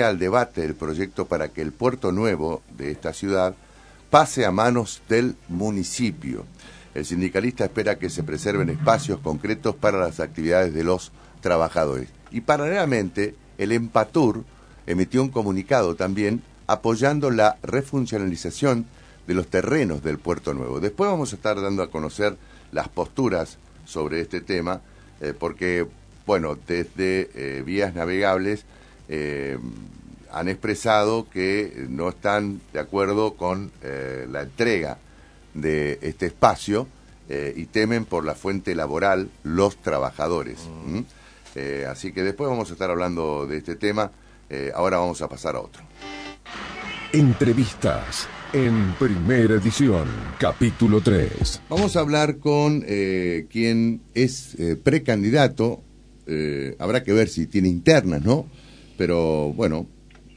al debate el proyecto para que el puerto nuevo de esta ciudad pase a manos del municipio. El sindicalista espera que se preserven espacios concretos para las actividades de los trabajadores. Y paralelamente, el Empatur emitió un comunicado también apoyando la refuncionalización de los terrenos del puerto nuevo. Después vamos a estar dando a conocer las posturas sobre este tema, eh, porque, bueno, desde eh, vías navegables eh, han expresado que no están de acuerdo con la entrega de este espacio y temen por la fuente laboral los trabajadores. Mm. así que después vamos a estar hablando de este tema. ahora vamos a pasar a otro. Entrevistas en primera edición, capítulo 3. Vamos a hablar con eh, quien es eh, precandidato. Eh, habrá que ver si tiene internas, ¿no? Pero bueno,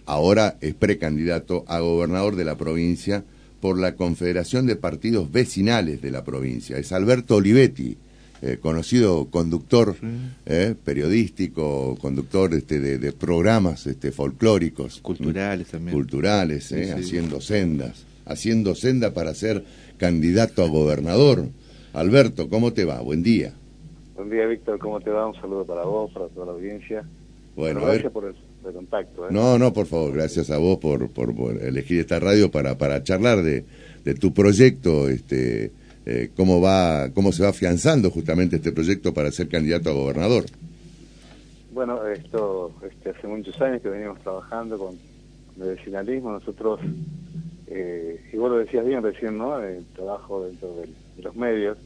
ahora es precandidato a gobernador de la provincia por la Confederación de Partidos Vecinales de la provincia. Es Alberto Olivetti. Eh, conocido conductor eh, periodístico, conductor este, de, programas este, folclóricos. Culturales también. Culturales, eh, haciendo sendas, haciendo senda para ser candidato a gobernador. Alberto, ¿cómo te va? Buen día. Buen día, Víctor, ¿cómo te va? Un saludo para vos, para toda la audiencia. Bueno, gracias por el, contacto. No, no, por favor, gracias a vos por, por, elegir esta radio para, para charlar de, de tu proyecto, este eh, cómo va, cómo se va afianzando justamente este proyecto para ser candidato a gobernador. Bueno, esto este, hace muchos años que venimos trabajando con, el vecinalismo. Nosotros, eh, y vos lo decías bien recién, ¿no? El trabajo dentro de los medios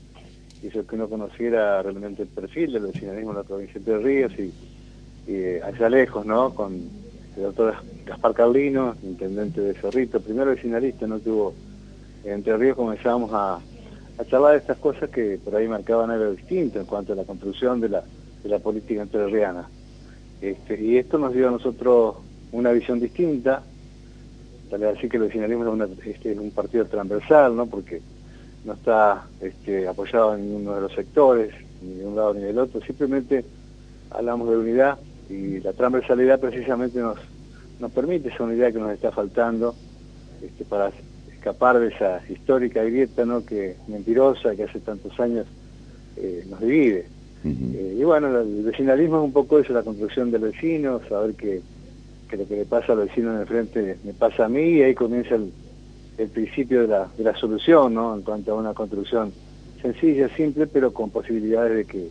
hizo que uno conociera realmente el perfil del vecinalismo en la provincia de Ríos y, eh, allá lejos, ¿no? Con el doctor Gaspar Carlino, intendente de Cerrito, primero vecinalista, ¿no? Tuvo Entre Ríos comenzábamos a, a charlar de estas cosas que por ahí marcaban algo distinto en cuanto a la construcción de la, política entrerriana. Este, y esto nos dio a nosotros una visión distinta, tal vez así que el vecinalismo es, este, un partido transversal, ¿no? porque no está este, apoyado en ninguno de los sectores, ni de un lado ni del otro, simplemente hablamos de unidad y la transversalidad precisamente nos, nos permite esa unidad que nos está faltando este, para escapar de esa histórica grieta ¿no? que mentirosa que hace tantos años eh, nos divide. Eh, y bueno, el vecinalismo es un poco eso, la construcción del vecino, saber que, lo que le pasa al vecino en el frente me pasa a mí y ahí comienza el, principio de la, de la solución, ¿no? En cuanto a una construcción sencilla, simple, pero con posibilidades de que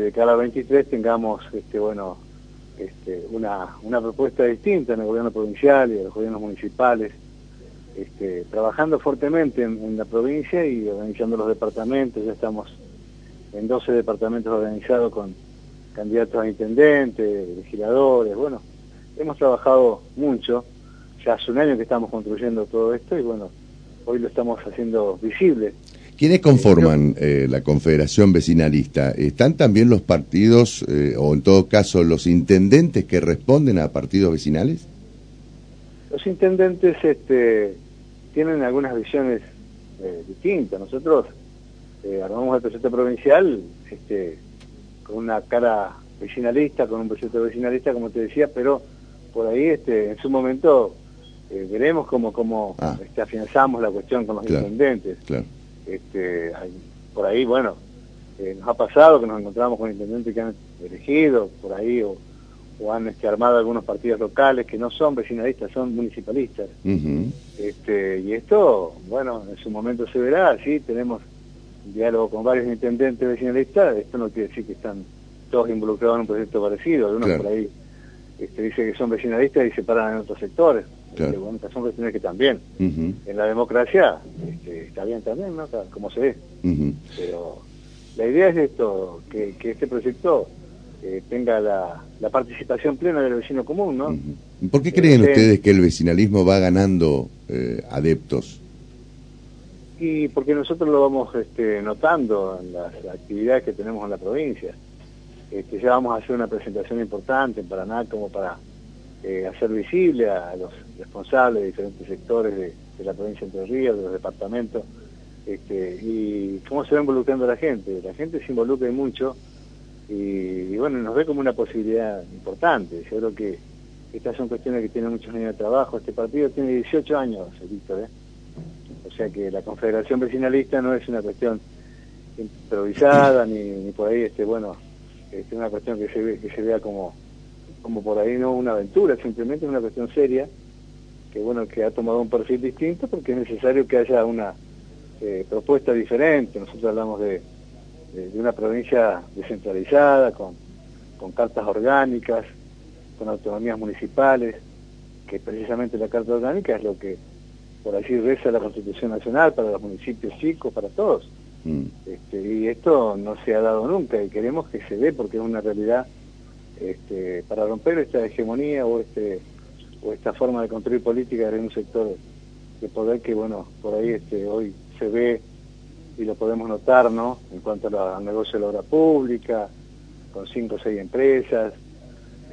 de cada 23 tengamos, este, bueno, este, una, una propuesta distinta en el gobierno provincial y en los gobiernos municipales, este, trabajando fuertemente en, la provincia y organizando los departamentos, ya estamos en 12 departamentos organizados con candidatos a intendentes, legisladores, bueno, hemos trabajado mucho, ya hace un año que estamos construyendo todo esto y bueno, hoy lo estamos haciendo visible. ¿Quiénes conforman eh, la Confederación Vecinalista? ¿Están también los partidos, eh, o en todo caso los intendentes que responden a partidos vecinales? Los intendentes este, tienen algunas visiones eh, distintas. Nosotros eh, armamos el proyecto provincial este, con una cara vecinalista, con un proyecto vecinalista, como te decía, pero por ahí este, en su momento eh, veremos cómo, cómo ah. este, afianzamos la cuestión con los intendentes. Este, por ahí, bueno, nos ha pasado que nos encontramos con intendentes que han elegido por ahí o o han este, armado algunos partidos locales que no son vecinalistas, son municipalistas. este, y esto, bueno, en su momento se verá, sí, tenemos diálogo con varios intendentes vecinalistas, esto no quiere decir que están todos involucrados en un proyecto parecido, algunos por ahí este, dice que son vecinalistas y se paran en otros sectores. Claro. Este, bueno, son que también. En la democracia este, está bien también, ¿no? Como se ve. Pero la idea es esto, que, que este proyecto eh, tenga la, participación plena del vecino común, ¿no? ¿Por qué creen este, ustedes que el vecinalismo va ganando eh, adeptos? Y porque nosotros lo vamos este, notando en las actividades que tenemos en la provincia. Este, ya vamos a hacer una presentación importante en Paraná como para eh, hacer visible a los responsables de diferentes sectores de, la provincia de Entre Ríos, de los departamentos, este, y cómo se va involucrando la gente. La gente se involucra mucho y, bueno, nos ve como una posibilidad importante. Yo creo que estas son cuestiones que tienen muchos años de trabajo. Este partido tiene 18 años, Víctor, ¿eh? O sea que la Confederación Vecinalista no es una cuestión improvisada ni, por ahí, este bueno, es una cuestión que se, ve, que se vea como, como por ahí no una aventura, simplemente es una cuestión seria que bueno que ha tomado un perfil distinto porque es necesario que haya una eh, propuesta diferente. Nosotros hablamos de, de, una provincia descentralizada, con, con cartas orgánicas, con autonomías municipales, que precisamente la carta orgánica es lo que, por así reza la Constitución Nacional para los municipios chicos, para todos. Mm. Este, y esto no se ha dado nunca y queremos que se dé porque es una realidad este, para romper esta hegemonía o este o esta forma de construir política en un sector de poder que, bueno, por ahí este, hoy se ve y lo podemos notar, ¿no? En cuanto al negocio de la obra pública, con cinco o seis empresas,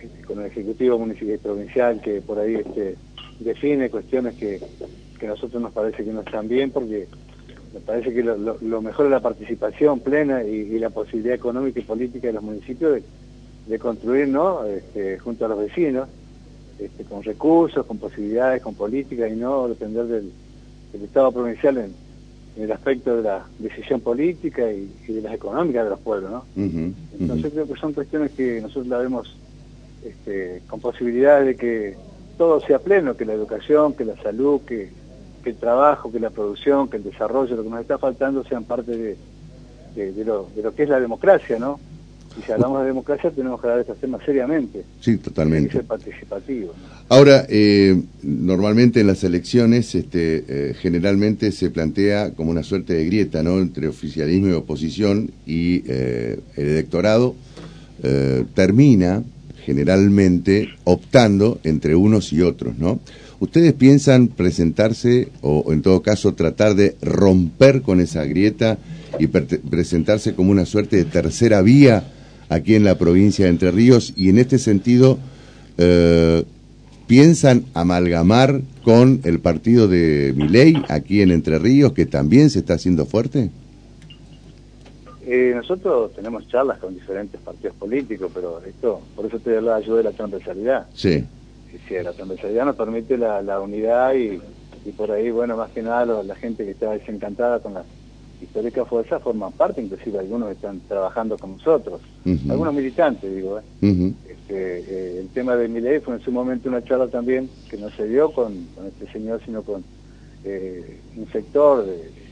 este, con el Ejecutivo Municipal y Provincial que por ahí este, define cuestiones que, que a nosotros nos parece que no están bien porque me parece que lo, mejor es la participación plena y, la posibilidad económica y política de los municipios de, construir, ¿no? Este, junto a los vecinos, este, con recursos, con posibilidades, con políticas y no depender del, Estado provincial en, el aspecto de la decisión política y, de las económicas de los pueblos, ¿no? Entonces creo que son cuestiones que nosotros la vemos este, con posibilidades de que todo sea pleno, que la educación, que la salud, que, el trabajo, que la producción, que el desarrollo, lo que nos está faltando sean parte de, de, lo, de lo que es la democracia, ¿no? Y si hablamos de democracia tenemos que hablar de estos temas seriamente. Sí, totalmente. ser participativo. Ahora, eh, normalmente en las elecciones este, eh, generalmente se plantea como una suerte de grieta ¿no? entre oficialismo y oposición y eh, el electorado termina generalmente optando entre unos y otros, ¿no? ¿Ustedes piensan presentarse o en todo caso tratar de romper con esa grieta y presentarse como una suerte de tercera vía aquí en la provincia de Entre Ríos y en este sentido eh, piensan amalgamar con el partido de Miley aquí en Entre Ríos que también se está haciendo fuerte? Eh, nosotros tenemos charlas con diferentes partidos políticos, pero esto, por eso te la ayuda de la transversalidad. Sí. Sí, la transversalidad nos permite la, unidad y, por ahí, bueno, más que nada la gente que está desencantada con la histórica fuerza forman parte, inclusive algunos están trabajando con nosotros, algunos militantes, digo. ¿eh? este, eh, el tema de mi ley fue en su momento una charla también que no se dio con, este señor, sino con eh, un sector de,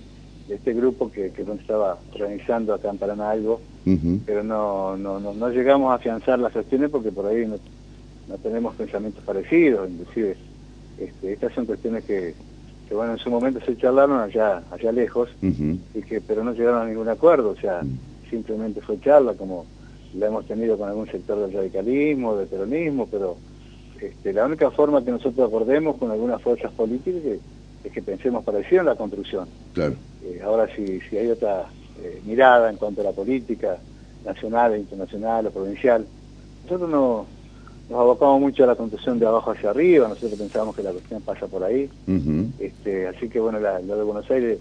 este grupo que, que estaba organizando acá en Paraná algo, pero no, no, no, llegamos a afianzar las cuestiones porque por ahí no, no tenemos pensamientos parecidos, inclusive este, estas son cuestiones que que bueno, en su momento se charlaron allá, allá lejos, y que, pero no llegaron a ningún acuerdo, o sea, simplemente fue charla como la hemos tenido con algún sector del radicalismo, del peronismo, pero este, la única forma que nosotros acordemos con algunas fuerzas políticas es que, pensemos parecido en la construcción. Claro. Eh, ahora si, si hay otra eh, mirada en cuanto a la política nacional, internacional o provincial, nosotros no, nos abocamos mucho a la construcción de abajo hacia arriba, nosotros pensábamos que la cuestión pasa por ahí. este, así que bueno, la, lo de Buenos Aires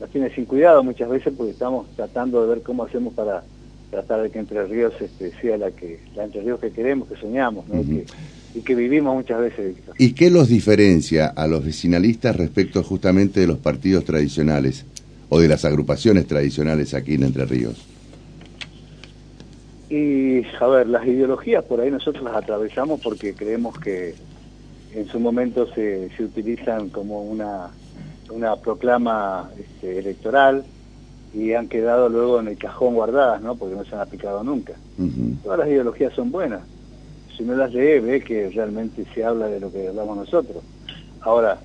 nos tiene sin cuidado muchas veces porque estamos tratando de ver cómo hacemos para tratar de que Entre Ríos este, sea la que la Entre Ríos que queremos, que soñamos, y que vivimos muchas veces. ¿Y qué los diferencia a los vecinalistas respecto justamente de los partidos tradicionales o de las agrupaciones tradicionales aquí en Entre Ríos? Y, a ver, las ideologías por ahí nosotros las atravesamos porque creemos que en su momento se, se utilizan como una, una proclama este, electoral y han quedado luego en el cajón guardadas, ¿no? Porque no se han aplicado nunca. Todas las ideologías son buenas. Si no las lee, ve que realmente se habla de lo que hablamos nosotros. Ahora,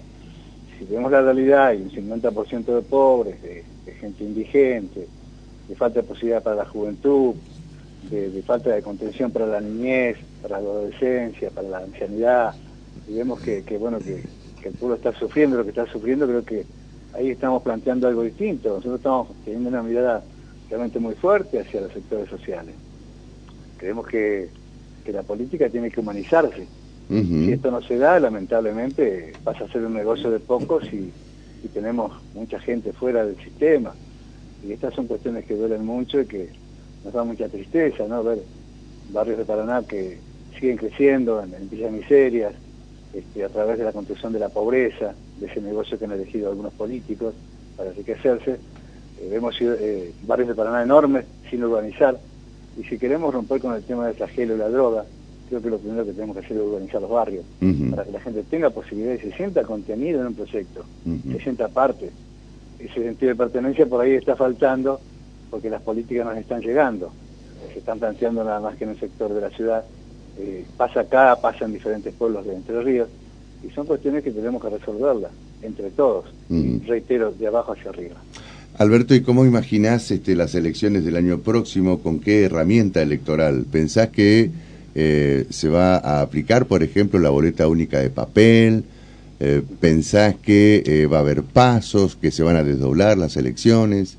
si vemos la realidad, hay un 50% de pobres, de, de gente indigente, de falta de posibilidad para la juventud, de, falta de contención para la niñez, para la adolescencia, para la ancianidad, y vemos que, bueno que, el pueblo está sufriendo lo que está sufriendo, creo que ahí estamos planteando algo distinto. Nosotros estamos teniendo una mirada realmente muy fuerte hacia los sectores sociales. Creemos que, la política tiene que humanizarse. Si esto no se da, lamentablemente pasa a ser un negocio de pocos y, y tenemos mucha gente fuera del sistema. Y estas son cuestiones que duelen mucho y que nos da mucha tristeza, ¿no? Ver barrios de Paraná que siguen creciendo en, en villas miserias, este, a través de la construcción de la pobreza, de ese negocio que han elegido algunos políticos para enriquecerse. Eh, vemos eh, barrios de Paraná enormes, sin urbanizar, y si queremos romper con el tema del flagelo y la droga, creo que lo primero que tenemos que hacer es urbanizar los barrios, para que la gente tenga posibilidad y se sienta contenido en un proyecto, se sienta parte. Ese sentido de pertenencia por ahí está faltando porque las políticas no están llegando, se están planteando nada más que en un sector de la ciudad, eh, pasa acá, pasa en diferentes pueblos de Entre Ríos, y son cuestiones que tenemos que resolverlas entre todos, reitero, de abajo hacia arriba. Alberto, ¿y cómo imaginás este, las elecciones del año próximo? ¿Con qué herramienta electoral? ¿Pensás que eh, se va a aplicar, por ejemplo, la boleta única de papel? Eh, ¿Pensás que eh, va a haber pasos, que se van a desdoblar las elecciones?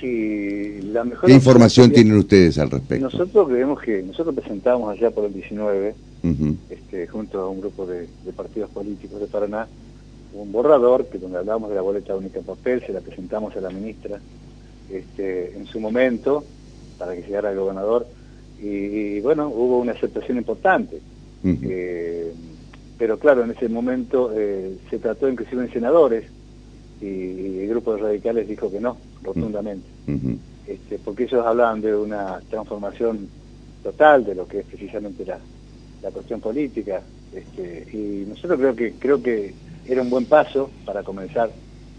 Sí, la mejor ¿Qué información tienen ustedes al respecto? Nosotros creemos que nosotros presentamos allá por el 19, este, junto a un grupo de, partidos políticos de Paraná, un borrador que donde hablábamos de la boleta única de papel, se la presentamos a la ministra este, en su momento para que llegara al gobernador y, bueno, hubo una aceptación importante. Eh, pero claro, en ese momento eh, se trató inclusive en senadores y, el grupo de radicales dijo que no, rotundamente. este, porque ellos hablaban de una transformación total de lo que es precisamente la, la cuestión política. Este, y nosotros creo que creo que era un buen paso para comenzar,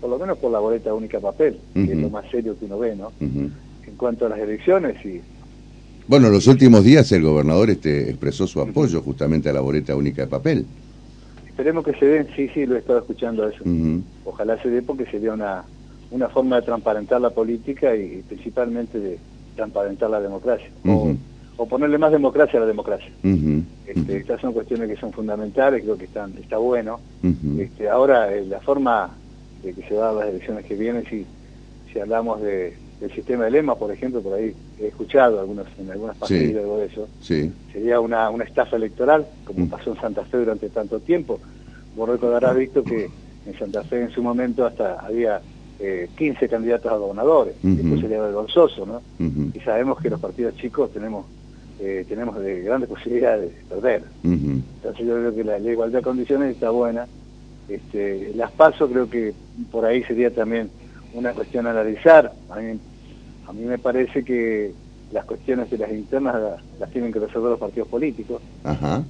por lo menos por la boleta única papel, que es lo más serio que uno ve, ¿no? En cuanto a las elecciones y bueno, los últimos días el gobernador este, expresó su apoyo justamente a la boleta única de papel. Esperemos que se den, sí, sí, lo he estado escuchando eso. Ojalá se dé porque sería una, una forma de transparentar la política y, principalmente de transparentar la democracia. o, ponerle más democracia a la democracia. Este, estas son cuestiones que son fundamentales, creo que están está bueno. este, ahora, eh, la forma de que se dan las elecciones que vienen, si, si hablamos de el sistema de lema, por ejemplo, por ahí he escuchado algunos, en algunas páginas algo de eso, sería una, una estafa electoral, como mm. pasó en Santa Fe durante tanto tiempo. Vos recordarás visto que en Santa Fe en su momento hasta había eh, 15 candidatos a gobernadores, después sería vergonzoso, ¿no? Y sabemos que los partidos chicos tenemos eh, tenemos de grandes posibilidades de perder. Entonces yo creo que la, la, igualdad de condiciones está buena. Este, las paso creo que por ahí sería también una cuestión a analizar. A mí, a mí me parece que las cuestiones de las internas las, tienen que resolver los partidos políticos,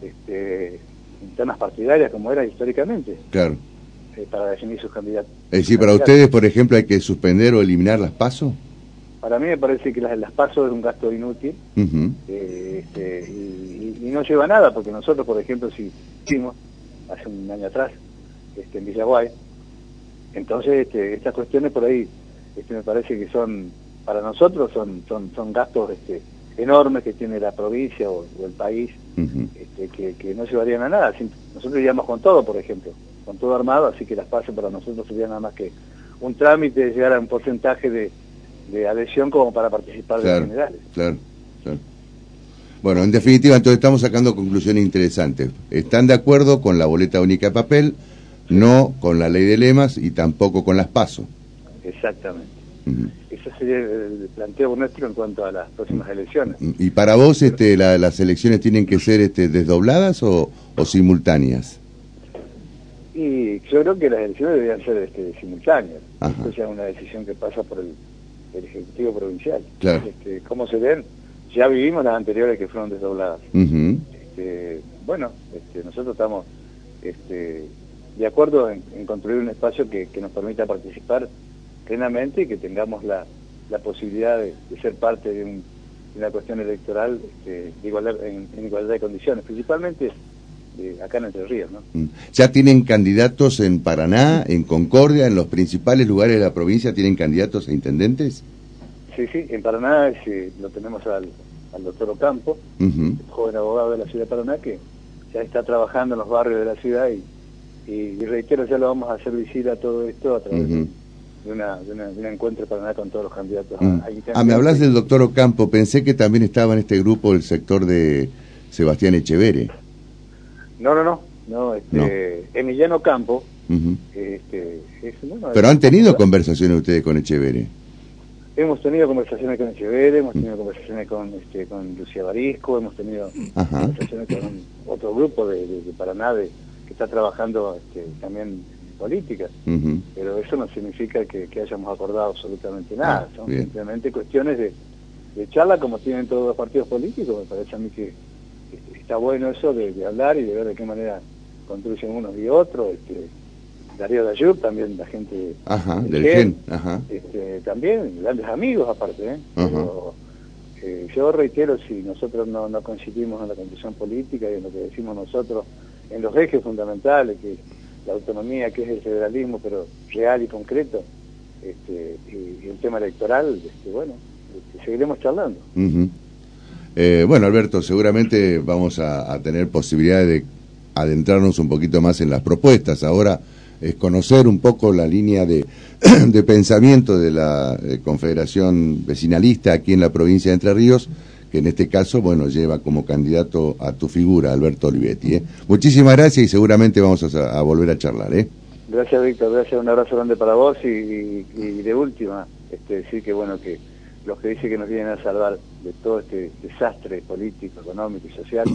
Este, internas partidarias como era históricamente. Claro. Eh, para definir sus candidatos. Es decir, para ustedes, por ejemplo, hay que suspender o eliminar las pasos. Para mí me parece que las, las pasos es un gasto inútil eh, este, y, no lleva a nada, porque nosotros, por ejemplo, si hicimos hace un año atrás este, en Villaguay, entonces, este, estas cuestiones por ahí este, me parece que son, para nosotros, son, son, son gastos este, enormes que tiene la provincia o, el país, este, que, que, no llevarían a nada. Nosotros iríamos con todo, por ejemplo, con todo armado, así que las pases para nosotros serían nada más que un trámite de llegar a un porcentaje de, de adhesión como para participar de los generales. Claro, claro. Bueno, en definitiva, entonces estamos sacando conclusiones interesantes. ¿Están de acuerdo con la boleta única de papel? no con la ley de lemas y tampoco con las PASO. Exactamente. Ese sería el planteo nuestro en cuanto a las próximas elecciones. ¿Y para vos este, las elecciones tienen que ser este, desdobladas o, simultáneas? Y yo creo que las elecciones deberían ser este, simultáneas. Esto ya es una decisión que pasa por el, Ejecutivo Provincial. Claro. Este, ¿Cómo se ven? Ya vivimos las anteriores que fueron desdobladas. este, bueno, este, nosotros estamos este, de acuerdo en, construir un espacio que, nos permita participar plenamente y que tengamos la, posibilidad de, ser parte de, una cuestión electoral este, igualdad, en, igualdad de condiciones, principalmente eh, acá en Entre Ríos. ¿no? Mm. ¿Ya tienen candidatos en Paraná, en Concordia, en los principales lugares de la provincia, tienen candidatos a intendentes? Sí, sí, en Paraná eh, lo tenemos al, doctor Ocampo, joven abogado de la ciudad de Paraná, que ya está trabajando en los barrios de la ciudad y y, reitero, ya lo vamos a hacer visible a todo esto a través de, una, de, un encuentro para con todos los candidatos. Mm. Ah, me hablas del doctor Ocampo, pensé que también estaba en este grupo el sector de Sebastián Echevere. No, no, no, no, este, Emiliano Campo. este, Pero han tenido conversaciones ustedes con Echevere. hemos tenido conversaciones con Echeverri, hemos tenido conversaciones con este, con Lucía Barisco, hemos tenido conversaciones con otro grupo de, de, Paraná que está trabajando este, también en política, pero eso no significa que, hayamos acordado absolutamente nada, ah, son simplemente cuestiones de, charla como tienen todos los partidos políticos, me parece a mí que está bueno eso de, hablar y de ver de qué manera construyen unos y otros, este, Darío Dayub, también la gente del, GEN, Este, también grandes amigos aparte, ¿eh? Pero, eh, yo reitero, si nosotros no, no coincidimos en la condición política y en lo que decimos nosotros, en los ejes fundamentales, que la autonomía, que es el federalismo, pero real y concreto, este, y, el tema electoral, este, bueno, este, seguiremos charlando. Eh, bueno, Alberto, seguramente vamos a, tener posibilidades de adentrarnos un poquito más en las propuestas. Ahora es conocer un poco la línea de, de pensamiento de la eh, Confederación Vecinalista aquí en la provincia de Entre Ríos, que en este caso, bueno, lleva como candidato a tu figura, Alberto Olivetti. ¿eh? Muchísimas gracias y seguramente vamos a, volver a charlar. ¿eh? Gracias, Víctor. Gracias. Un abrazo grande para vos y, de última, este, decir que, bueno, que los que dicen que nos vienen a salvar de todo este desastre político, económico y social,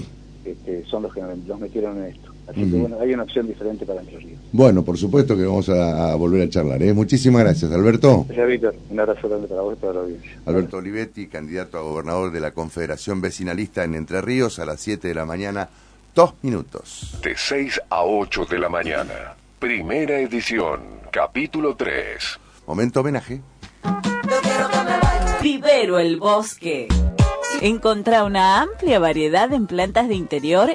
este, son los que nos metieron en esto. Así que bueno, hay una opción diferente para Entre Ríos. Bueno, por supuesto que vamos a, volver a charlar. ¿eh? Muchísimas gracias, Alberto. Gracias, Víctor. Un abrazo grande para vos y para la audiencia. Alberto Olivetti, candidato a gobernador de la Confederación Vecinalista en Entre Ríos a las 7 de la mañana, dos minutos. De 6 a 8 de la mañana. Primera edición, capítulo 3. Momento homenaje. Vivero el bosque. Encontra una amplia variedad en plantas de interior